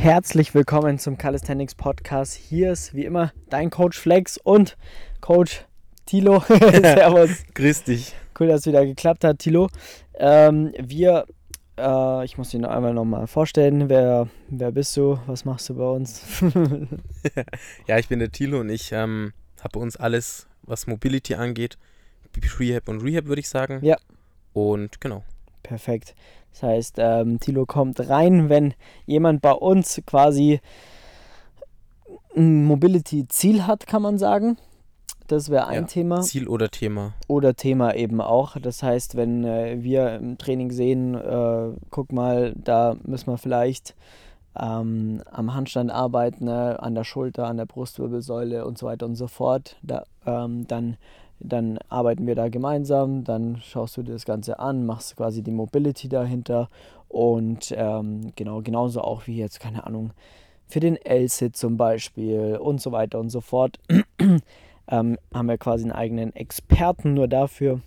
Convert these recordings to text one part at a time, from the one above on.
Herzlich willkommen zum Calisthenics Podcast. Hier ist wie immer dein Coach Flex und Coach Tilo. Servus. Grüß dich. Cool, dass es wieder geklappt hat, Tilo. Ähm, wir, äh, ich muss dich noch einmal nochmal vorstellen. Wer, wer bist du? Was machst du bei uns? ja, ich bin der Tilo und ich ähm, habe bei uns alles, was Mobility angeht. Rehab und Rehab, würde ich sagen. Ja. Und genau. Perfekt. Das heißt, ähm, Tilo kommt rein, wenn jemand bei uns quasi ein Mobility-Ziel hat, kann man sagen. Das wäre ein ja, Thema. Ziel oder Thema. Oder Thema eben auch. Das heißt, wenn äh, wir im Training sehen, äh, guck mal, da müssen wir vielleicht ähm, am Handstand arbeiten, ne, an der Schulter, an der Brustwirbelsäule und so weiter und so fort, da, ähm, dann dann arbeiten wir da gemeinsam, dann schaust du dir das Ganze an, machst quasi die Mobility dahinter und ähm, genau, genauso auch wie jetzt, keine Ahnung, für den L-Sit zum Beispiel und so weiter und so fort, ähm, haben wir quasi einen eigenen Experten nur dafür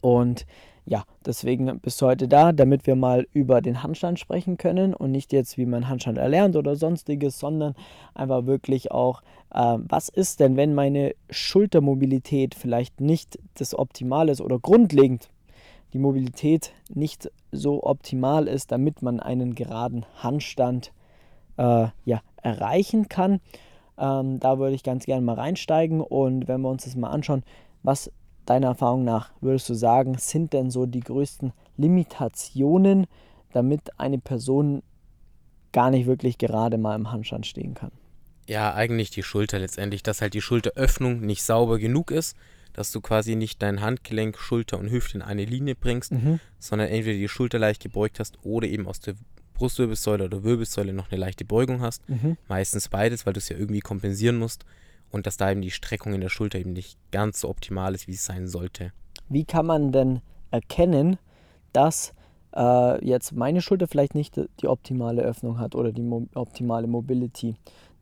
und ja, deswegen bist du heute da, damit wir mal über den Handstand sprechen können und nicht jetzt, wie man Handstand erlernt oder sonstiges, sondern einfach wirklich auch, äh, was ist denn, wenn meine Schultermobilität vielleicht nicht das Optimale ist oder grundlegend die Mobilität nicht so optimal ist, damit man einen geraden Handstand äh, ja, erreichen kann. Ähm, da würde ich ganz gerne mal reinsteigen und wenn wir uns das mal anschauen, was deiner Erfahrung nach würdest du sagen, sind denn so die größten Limitationen, damit eine Person gar nicht wirklich gerade mal im Handstand stehen kann? Ja, eigentlich die Schulter letztendlich, dass halt die Schulteröffnung nicht sauber genug ist, dass du quasi nicht dein Handgelenk, Schulter und Hüfte in eine Linie bringst, mhm. sondern entweder die Schulter leicht gebeugt hast oder eben aus der Brustwirbelsäule oder Wirbelsäule noch eine leichte Beugung hast. Mhm. Meistens beides, weil du es ja irgendwie kompensieren musst und dass da eben die Streckung in der Schulter eben nicht ganz so optimal ist, wie es sein sollte. Wie kann man denn erkennen, dass äh, jetzt meine Schulter vielleicht nicht die optimale Öffnung hat oder die mo optimale Mobility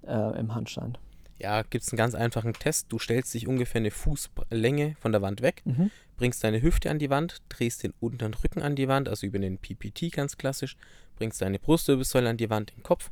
äh, im Handstand? Ja, gibt es einen ganz einfachen Test. Du stellst dich ungefähr eine Fußlänge von der Wand weg, mhm. bringst deine Hüfte an die Wand, drehst den unteren Rücken an die Wand, also über den PPT ganz klassisch, bringst deine Brustwirbelsäule an die Wand, den Kopf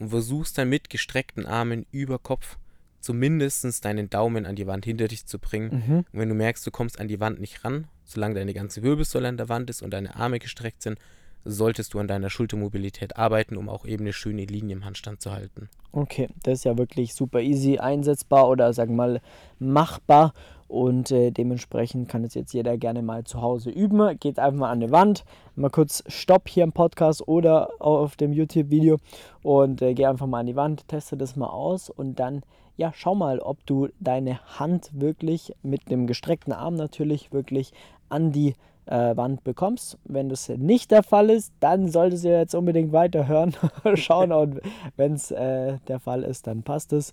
und versuchst dann mit gestreckten Armen über Kopf zumindest deinen Daumen an die Wand hinter dich zu bringen. Mhm. Und wenn du merkst, du kommst an die Wand nicht ran, solange deine ganze Wirbelsäule an der Wand ist und deine Arme gestreckt sind, solltest du an deiner Schultermobilität arbeiten, um auch eben eine schöne Linie im Handstand zu halten. Okay, das ist ja wirklich super easy einsetzbar oder sagen wir mal machbar und äh, dementsprechend kann es jetzt jeder gerne mal zu Hause üben. Geht einfach mal an die Wand, mal kurz Stopp hier im Podcast oder auf dem YouTube-Video. Und äh, geh einfach mal an die Wand, teste das mal aus. Und dann ja, schau mal, ob du deine Hand wirklich mit dem gestreckten Arm natürlich wirklich an die äh, Wand bekommst. Wenn das nicht der Fall ist, dann solltest du jetzt unbedingt weiterhören, schauen und wenn es äh, der Fall ist, dann passt es.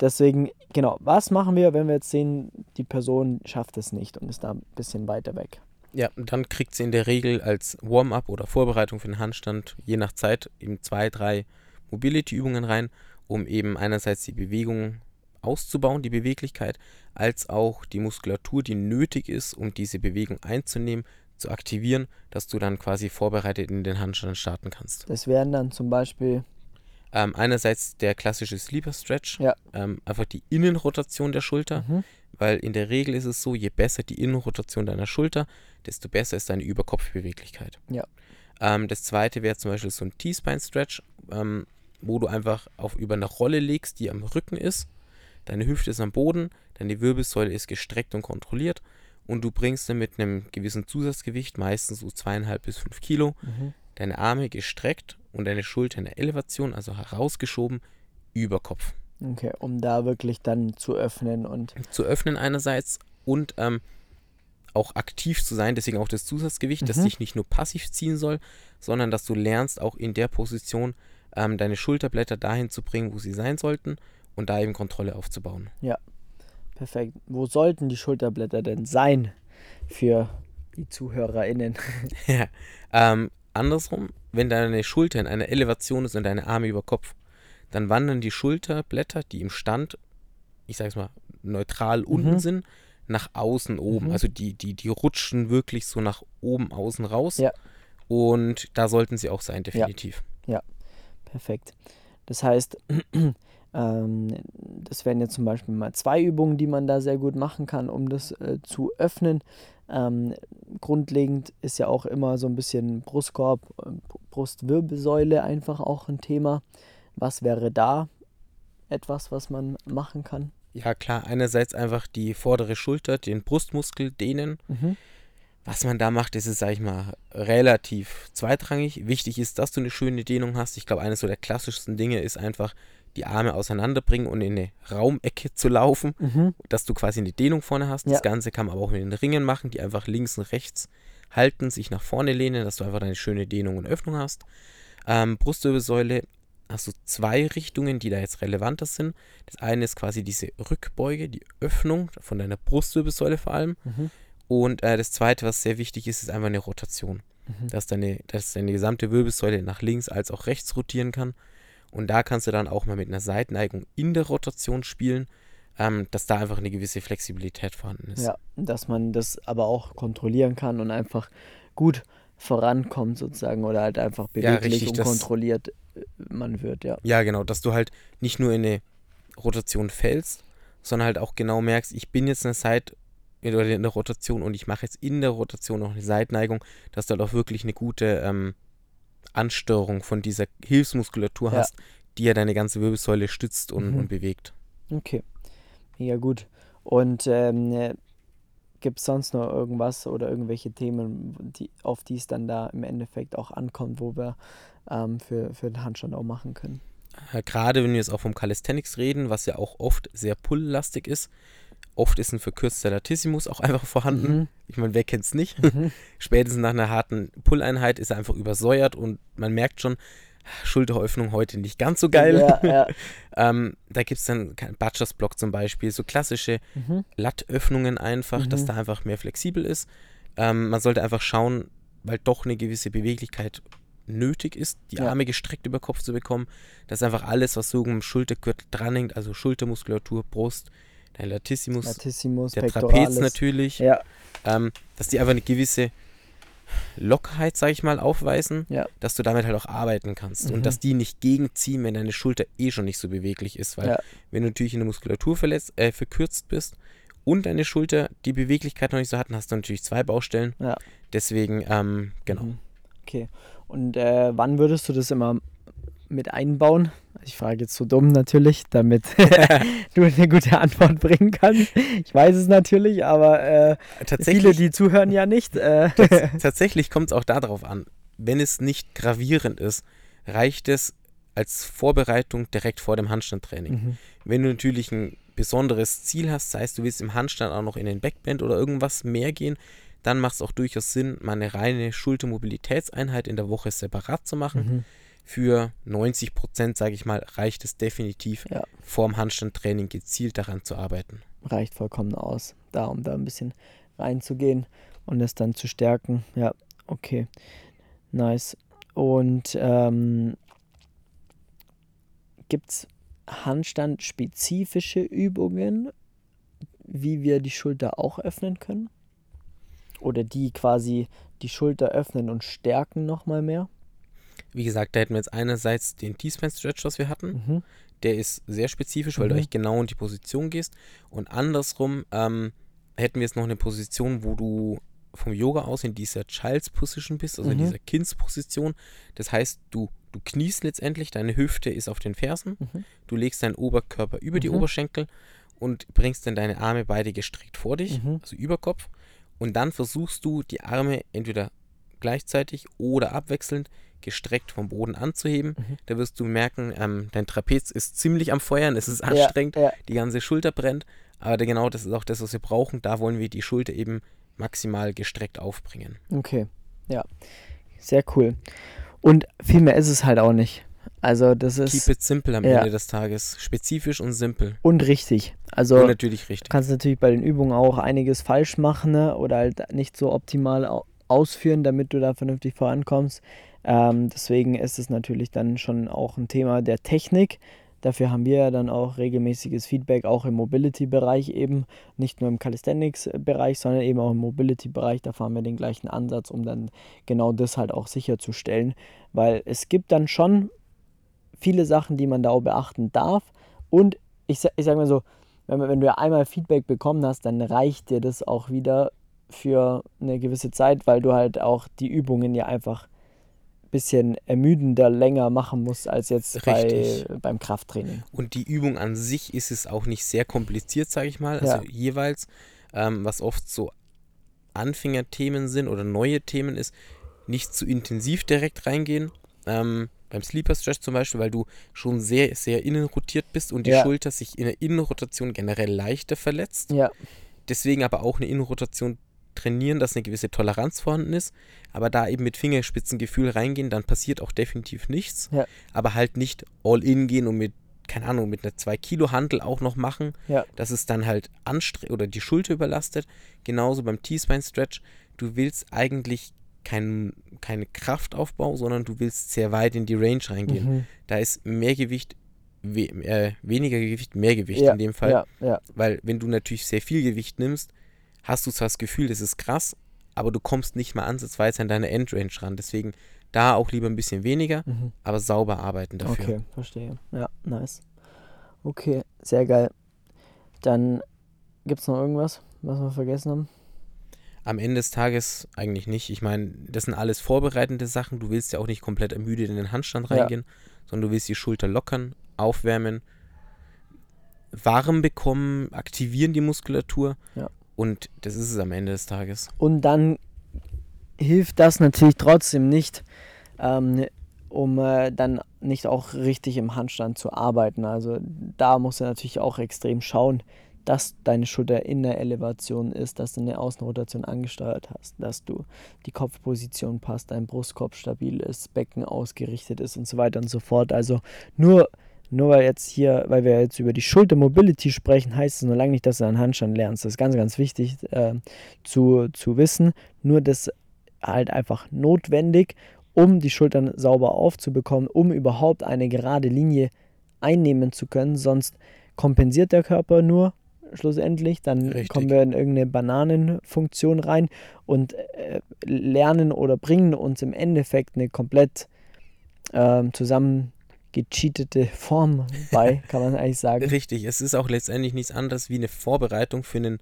Deswegen, genau, was machen wir, wenn wir jetzt sehen, die Person schafft es nicht und ist da ein bisschen weiter weg? Ja, dann kriegt sie in der Regel als Warm-up oder Vorbereitung für den Handstand, je nach Zeit, eben zwei, drei Mobility-Übungen rein, um eben einerseits die Bewegung auszubauen, die Beweglichkeit, als auch die Muskulatur, die nötig ist, um diese Bewegung einzunehmen, zu aktivieren, dass du dann quasi vorbereitet in den Handstand starten kannst. Das wären dann zum Beispiel ähm, einerseits der klassische Sleeper Stretch, ja. ähm, einfach die Innenrotation der Schulter, mhm. weil in der Regel ist es so, je besser die Innenrotation deiner Schulter, desto besser ist deine Überkopfbeweglichkeit. Ja. Ähm, das zweite wäre zum Beispiel so ein T-Spine Stretch, ähm, wo du einfach auf über eine Rolle legst, die am Rücken ist Deine Hüfte ist am Boden, deine Wirbelsäule ist gestreckt und kontrolliert und du bringst dann mit einem gewissen Zusatzgewicht, meistens so zweieinhalb bis fünf Kilo, mhm. deine Arme gestreckt und deine Schulter in der Elevation, also herausgeschoben, über Kopf. Okay, um da wirklich dann zu öffnen und. Zu öffnen einerseits und ähm, auch aktiv zu sein, deswegen auch das Zusatzgewicht, mhm. das dich nicht nur passiv ziehen soll, sondern dass du lernst, auch in der Position ähm, deine Schulterblätter dahin zu bringen, wo sie sein sollten und da eben Kontrolle aufzubauen. Ja, perfekt. Wo sollten die Schulterblätter denn sein für die ZuhörerInnen? ja, ähm, andersrum, wenn deine Schulter in einer Elevation ist und deine Arme über Kopf, dann wandern die Schulterblätter, die im Stand, ich sag's mal, neutral mhm. unten sind, nach außen oben. Mhm. Also die, die, die rutschen wirklich so nach oben, außen raus. Ja. Und da sollten sie auch sein, definitiv. Ja. ja. Perfekt. Das heißt, das wären jetzt zum Beispiel mal zwei Übungen, die man da sehr gut machen kann, um das äh, zu öffnen. Ähm, grundlegend ist ja auch immer so ein bisschen Brustkorb, äh, Brustwirbelsäule einfach auch ein Thema. Was wäre da etwas, was man machen kann? Ja, klar, einerseits einfach die vordere Schulter, den Brustmuskel dehnen. Mhm. Was man da macht, ist es, sag ich mal, relativ zweitrangig. Wichtig ist, dass du eine schöne Dehnung hast. Ich glaube, eines so der klassischsten Dinge ist einfach, die Arme auseinanderbringen und in eine Raumecke zu laufen, mhm. dass du quasi eine Dehnung vorne hast. Ja. Das Ganze kann man aber auch mit den Ringen machen, die einfach links und rechts halten, sich nach vorne lehnen, dass du einfach eine schöne Dehnung und Öffnung hast. Ähm, Brustwirbelsäule hast du zwei Richtungen, die da jetzt relevanter sind. Das eine ist quasi diese Rückbeuge, die Öffnung von deiner Brustwirbelsäule vor allem. Mhm. Und äh, das zweite, was sehr wichtig ist, ist einfach eine Rotation. Mhm. Dass, deine, dass deine gesamte Wirbelsäule nach links als auch rechts rotieren kann. Und da kannst du dann auch mal mit einer Seitenneigung in der Rotation spielen, ähm, dass da einfach eine gewisse Flexibilität vorhanden ist. Ja, dass man das aber auch kontrollieren kann und einfach gut vorankommt sozusagen oder halt einfach beweglich ja, richtig, und kontrolliert äh, man wird, ja. Ja, genau, dass du halt nicht nur in eine Rotation fällst, sondern halt auch genau merkst, ich bin jetzt eine Seit- oder in der Rotation und ich mache jetzt in der Rotation noch eine Seitneigung, dass du halt auch wirklich eine gute ähm, Ansteuerung von dieser Hilfsmuskulatur ja. hast, die ja deine ganze Wirbelsäule stützt und, mhm. und bewegt. Okay, mega gut. Und ähm, Gibt es sonst noch irgendwas oder irgendwelche Themen, die, auf die es dann da im Endeffekt auch ankommt, wo wir ähm, für, für den Handstand auch machen können? Äh, gerade wenn wir jetzt auch vom Calisthenics reden, was ja auch oft sehr pull-lastig ist, oft ist ein verkürzter Latissimus auch einfach vorhanden. Mhm. Ich meine, wer kennt es nicht? Mhm. Spätestens nach einer harten Pull-Einheit ist er einfach übersäuert und man merkt schon, Schulteröffnung heute nicht ganz so geil. Ja, ja. ähm, da gibt es dann Butchers Block zum Beispiel, so klassische mhm. Lattöffnungen einfach, mhm. dass da einfach mehr flexibel ist. Ähm, man sollte einfach schauen, weil doch eine gewisse Beweglichkeit nötig ist, die ja. Arme gestreckt über Kopf zu bekommen, dass einfach alles, was so um Schultergürtel dranhängt, also Schultermuskulatur, Brust, dein Latissimus, Latissimus der Trapez natürlich, ja. ähm, dass die einfach eine gewisse Lockerheit, sag ich mal, aufweisen, ja. dass du damit halt auch arbeiten kannst. Mhm. Und dass die nicht gegenziehen, wenn deine Schulter eh schon nicht so beweglich ist. Weil ja. wenn du natürlich in der Muskulatur verletzt, äh, verkürzt bist und deine Schulter die Beweglichkeit noch nicht so hat, dann hast du natürlich zwei Baustellen. Ja. Deswegen, ähm, genau. Mhm. Okay. Und äh, wann würdest du das immer mit einbauen? Ich frage jetzt so dumm natürlich, damit du eine gute Antwort bringen kannst. Ich weiß es natürlich, aber äh, viele, die zuhören, ja nicht. Äh. tatsächlich kommt es auch darauf an. Wenn es nicht gravierend ist, reicht es als Vorbereitung direkt vor dem Handstandtraining. Mhm. Wenn du natürlich ein besonderes Ziel hast, sei es du willst im Handstand auch noch in den Backbend oder irgendwas mehr gehen, dann macht es auch durchaus Sinn, mal eine reine Schultermobilitätseinheit in der Woche separat zu machen. Mhm für 90 Prozent, sage ich mal, reicht es definitiv, ja. vorm Handstandtraining gezielt daran zu arbeiten. Reicht vollkommen aus, da um da ein bisschen reinzugehen und es dann zu stärken. Ja, okay. Nice. Und ähm, gibt es handstandspezifische Übungen, wie wir die Schulter auch öffnen können? Oder die quasi die Schulter öffnen und stärken nochmal mehr? Wie gesagt, da hätten wir jetzt einerseits den T-Span-Stretch, was wir hatten. Mhm. Der ist sehr spezifisch, weil mhm. du echt genau in die Position gehst. Und andersrum ähm, hätten wir jetzt noch eine Position, wo du vom Yoga aus in dieser Child's Position bist, also mhm. in dieser Kindsposition. Das heißt, du, du kniest letztendlich, deine Hüfte ist auf den Fersen, mhm. du legst deinen Oberkörper über die mhm. Oberschenkel und bringst dann deine Arme beide gestreckt vor dich, mhm. also über Kopf. Und dann versuchst du, die Arme entweder gleichzeitig oder abwechselnd gestreckt vom Boden anzuheben. Mhm. Da wirst du merken, ähm, dein Trapez ist ziemlich am Feuern, es ist anstrengend, ja, ja. die ganze Schulter brennt. Aber genau das ist auch das, was wir brauchen. Da wollen wir die Schulter eben maximal gestreckt aufbringen. Okay, ja. Sehr cool. Und viel mehr ist es halt auch nicht. Also das ist. Keep it simple am ja. Ende des Tages. Spezifisch und simpel. Und richtig. Also und natürlich richtig. Du kannst natürlich bei den Übungen auch einiges falsch machen ne? oder halt nicht so optimal ausführen, damit du da vernünftig vorankommst. Ähm, deswegen ist es natürlich dann schon auch ein Thema der Technik. Dafür haben wir ja dann auch regelmäßiges Feedback, auch im Mobility-Bereich eben, nicht nur im Calisthenics-Bereich, sondern eben auch im Mobility-Bereich. Da fahren wir den gleichen Ansatz, um dann genau das halt auch sicherzustellen. Weil es gibt dann schon viele Sachen, die man da auch beachten darf. Und ich, ich sage mal so, wenn, wenn du einmal Feedback bekommen hast, dann reicht dir das auch wieder für eine gewisse Zeit, weil du halt auch die Übungen ja einfach ein bisschen ermüdender länger machen musst als jetzt bei, beim Krafttraining. Und die Übung an sich ist es auch nicht sehr kompliziert, sage ich mal. Also ja. jeweils, ähm, was oft so Anfängerthemen sind oder neue Themen ist, nicht zu intensiv direkt reingehen. Ähm, beim Sleeper Stretch zum Beispiel, weil du schon sehr, sehr innenrotiert bist und die ja. Schulter sich in der Innenrotation generell leichter verletzt. Ja. Deswegen aber auch eine Innenrotation trainieren, dass eine gewisse Toleranz vorhanden ist. Aber da eben mit Fingerspitzengefühl reingehen, dann passiert auch definitiv nichts. Ja. Aber halt nicht all in gehen und mit, keine Ahnung, mit einer 2-Kilo-Handel auch noch machen. Ja. Das ist dann halt anstrengend oder die Schulter überlastet. Genauso beim T-Spine-Stretch. Du willst eigentlich kein, keinen Kraftaufbau, sondern du willst sehr weit in die Range reingehen. Mhm. Da ist mehr Gewicht, we, äh, weniger Gewicht, mehr Gewicht ja, in dem Fall. Ja, ja. Weil wenn du natürlich sehr viel Gewicht nimmst, hast du zwar das Gefühl, das ist krass, aber du kommst nicht mal ansatzweise an deine Endrange ran. Deswegen da auch lieber ein bisschen weniger, mhm. aber sauber arbeiten dafür. Okay, verstehe. Ja, nice. Okay, sehr geil. Dann gibt es noch irgendwas, was wir vergessen haben? am Ende des Tages eigentlich nicht. Ich meine, das sind alles vorbereitende Sachen. Du willst ja auch nicht komplett ermüdet in den Handstand reingehen, ja. sondern du willst die Schulter lockern, aufwärmen, warm bekommen, aktivieren die Muskulatur. Ja. Und das ist es am Ende des Tages. Und dann hilft das natürlich trotzdem nicht, ähm, um äh, dann nicht auch richtig im Handstand zu arbeiten. Also da musst du natürlich auch extrem schauen, dass deine Schulter in der Elevation ist, dass du eine Außenrotation angesteuert hast, dass du die Kopfposition passt, dein Brustkorb stabil ist, Becken ausgerichtet ist und so weiter und so fort. Also nur, nur weil jetzt hier, weil wir jetzt über die Schultermobility sprechen, heißt es noch lange nicht, dass du einen Handstand lernst. Das ist ganz, ganz wichtig äh, zu, zu wissen. Nur das halt einfach notwendig, um die Schultern sauber aufzubekommen, um überhaupt eine gerade Linie einnehmen zu können. Sonst kompensiert der Körper nur schlussendlich. Dann Richtig. kommen wir in irgendeine Bananenfunktion rein und äh, lernen oder bringen uns im Endeffekt eine komplett äh, zusammen gecheatete Form bei, kann man eigentlich sagen. Richtig, es ist auch letztendlich nichts anderes wie eine Vorbereitung für, einen,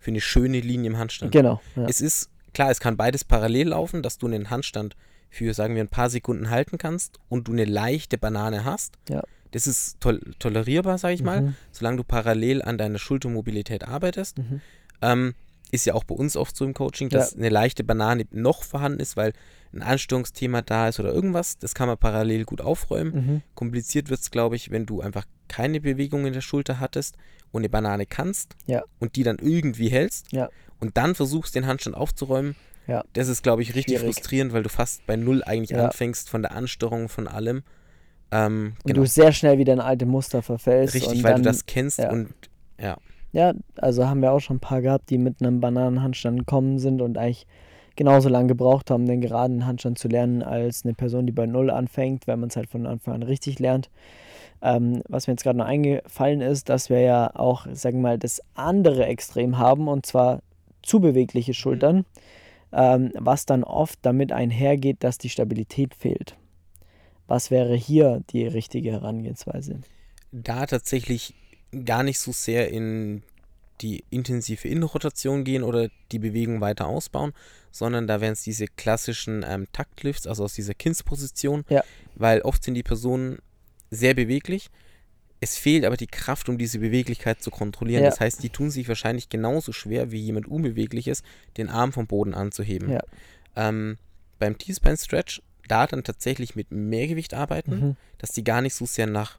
für eine schöne Linie im Handstand. Genau. Ja. Es ist, klar, es kann beides parallel laufen, dass du einen Handstand für, sagen wir, ein paar Sekunden halten kannst und du eine leichte Banane hast. Ja. Das ist tol tolerierbar, sage ich mhm. mal, solange du parallel an deiner Schultermobilität arbeitest. Mhm. Ähm, ist ja auch bei uns oft so im Coaching, dass ja. eine leichte Banane noch vorhanden ist, weil ein Anstörungsthema da ist oder irgendwas. Das kann man parallel gut aufräumen. Mhm. Kompliziert wird es, glaube ich, wenn du einfach keine Bewegung in der Schulter hattest und eine Banane kannst ja. und die dann irgendwie hältst ja. und dann versuchst, den Handstand aufzuräumen. Ja. Das ist, glaube ich, richtig Schwierig. frustrierend, weil du fast bei Null eigentlich anfängst von der Ansteuerung von allem. Ähm, und genau. du sehr schnell wieder in alte Muster verfällst. Richtig, weil dann, du das kennst und ja. Ja, also haben wir auch schon ein paar gehabt, die mit einem Bananenhandstand gekommen sind und eigentlich genauso lange gebraucht haben, den geraden Handstand zu lernen, als eine Person, die bei Null anfängt, wenn man es halt von Anfang an richtig lernt. Ähm, was mir jetzt gerade noch eingefallen ist, dass wir ja auch, sagen wir mal, das andere Extrem haben und zwar zu bewegliche Schultern, ähm, was dann oft damit einhergeht, dass die Stabilität fehlt. Was wäre hier die richtige Herangehensweise? Da tatsächlich gar nicht so sehr in die intensive Innenrotation gehen oder die Bewegung weiter ausbauen, sondern da wären es diese klassischen ähm, Taktlifts, also aus dieser Kindsposition, ja. weil oft sind die Personen sehr beweglich. Es fehlt aber die Kraft, um diese Beweglichkeit zu kontrollieren. Ja. Das heißt, die tun sich wahrscheinlich genauso schwer wie jemand Unbewegliches, den Arm vom Boden anzuheben. Ja. Ähm, beim T-Spine Stretch da dann tatsächlich mit Mehrgewicht arbeiten, mhm. dass die gar nicht so sehr nach,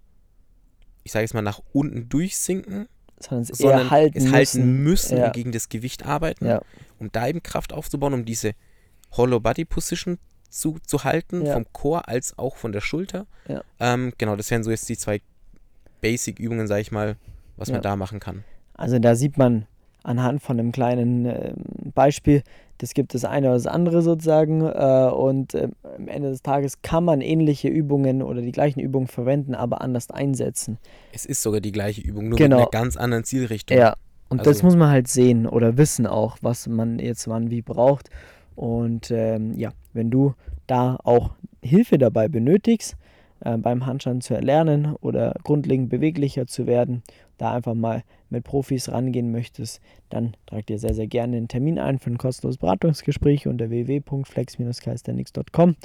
ich sage jetzt mal, nach unten durchsinken, sondern es, sondern halten es halten müssen ja. und gegen das Gewicht arbeiten, ja. um da eben Kraft aufzubauen, um diese Hollow Body Position zu, zu halten, ja. vom Chor als auch von der Schulter. Ähm, genau, das wären so jetzt die zwei Basic-Übungen, sage ich mal, was man da machen kann. Also da sieht man anhand von einem kleinen äh, Beispiel, das gibt das eine oder das andere sozusagen. Äh, und äh, am Ende des Tages kann man ähnliche Übungen oder die gleichen Übungen verwenden, aber anders einsetzen. Es ist sogar die gleiche Übung, nur genau. mit einer ganz anderen Zielrichtung. Ja, und also. das muss man halt sehen oder wissen auch, was man jetzt wann wie braucht. Und ähm, ja, wenn du da auch Hilfe dabei benötigst, äh, beim Handstand zu erlernen oder grundlegend beweglicher zu werden, da einfach mal mit Profis rangehen möchtest, dann trag dir sehr, sehr gerne einen Termin ein für ein kostenloses Beratungsgespräch unter www.flex-calisthenics.com.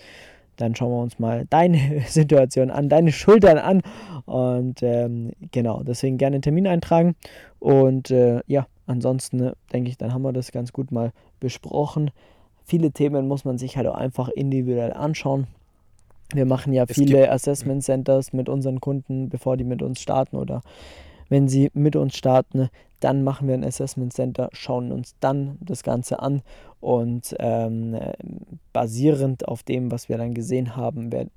Dann schauen wir uns mal deine Situation an, deine Schultern an. Und ähm, genau, deswegen gerne einen Termin eintragen. Und äh, ja, ansonsten ne, denke ich, dann haben wir das ganz gut mal besprochen. Viele Themen muss man sich halt auch einfach individuell anschauen. Wir machen ja es viele Assessment Centers mit unseren Kunden, bevor die mit uns starten oder wenn sie mit uns starten, dann machen wir ein Assessment Center, schauen uns dann das Ganze an und ähm, basierend auf dem, was wir dann gesehen haben, werden,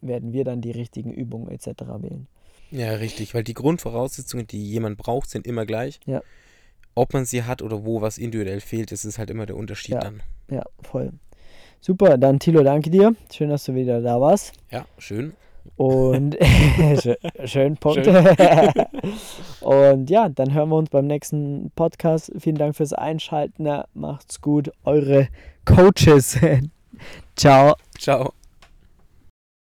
werden wir dann die richtigen Übungen etc. wählen. Ja, richtig, weil die Grundvoraussetzungen, die jemand braucht, sind immer gleich. Ja. Ob man sie hat oder wo was individuell fehlt, das ist halt immer der Unterschied ja. dann. Ja, voll. Super, dann Tilo, danke dir. Schön, dass du wieder da warst. Ja, schön. Und schön, Punkt. Schön. und ja, dann hören wir uns beim nächsten Podcast. Vielen Dank fürs Einschalten. Macht's gut. Eure Coaches. Ciao. Ciao.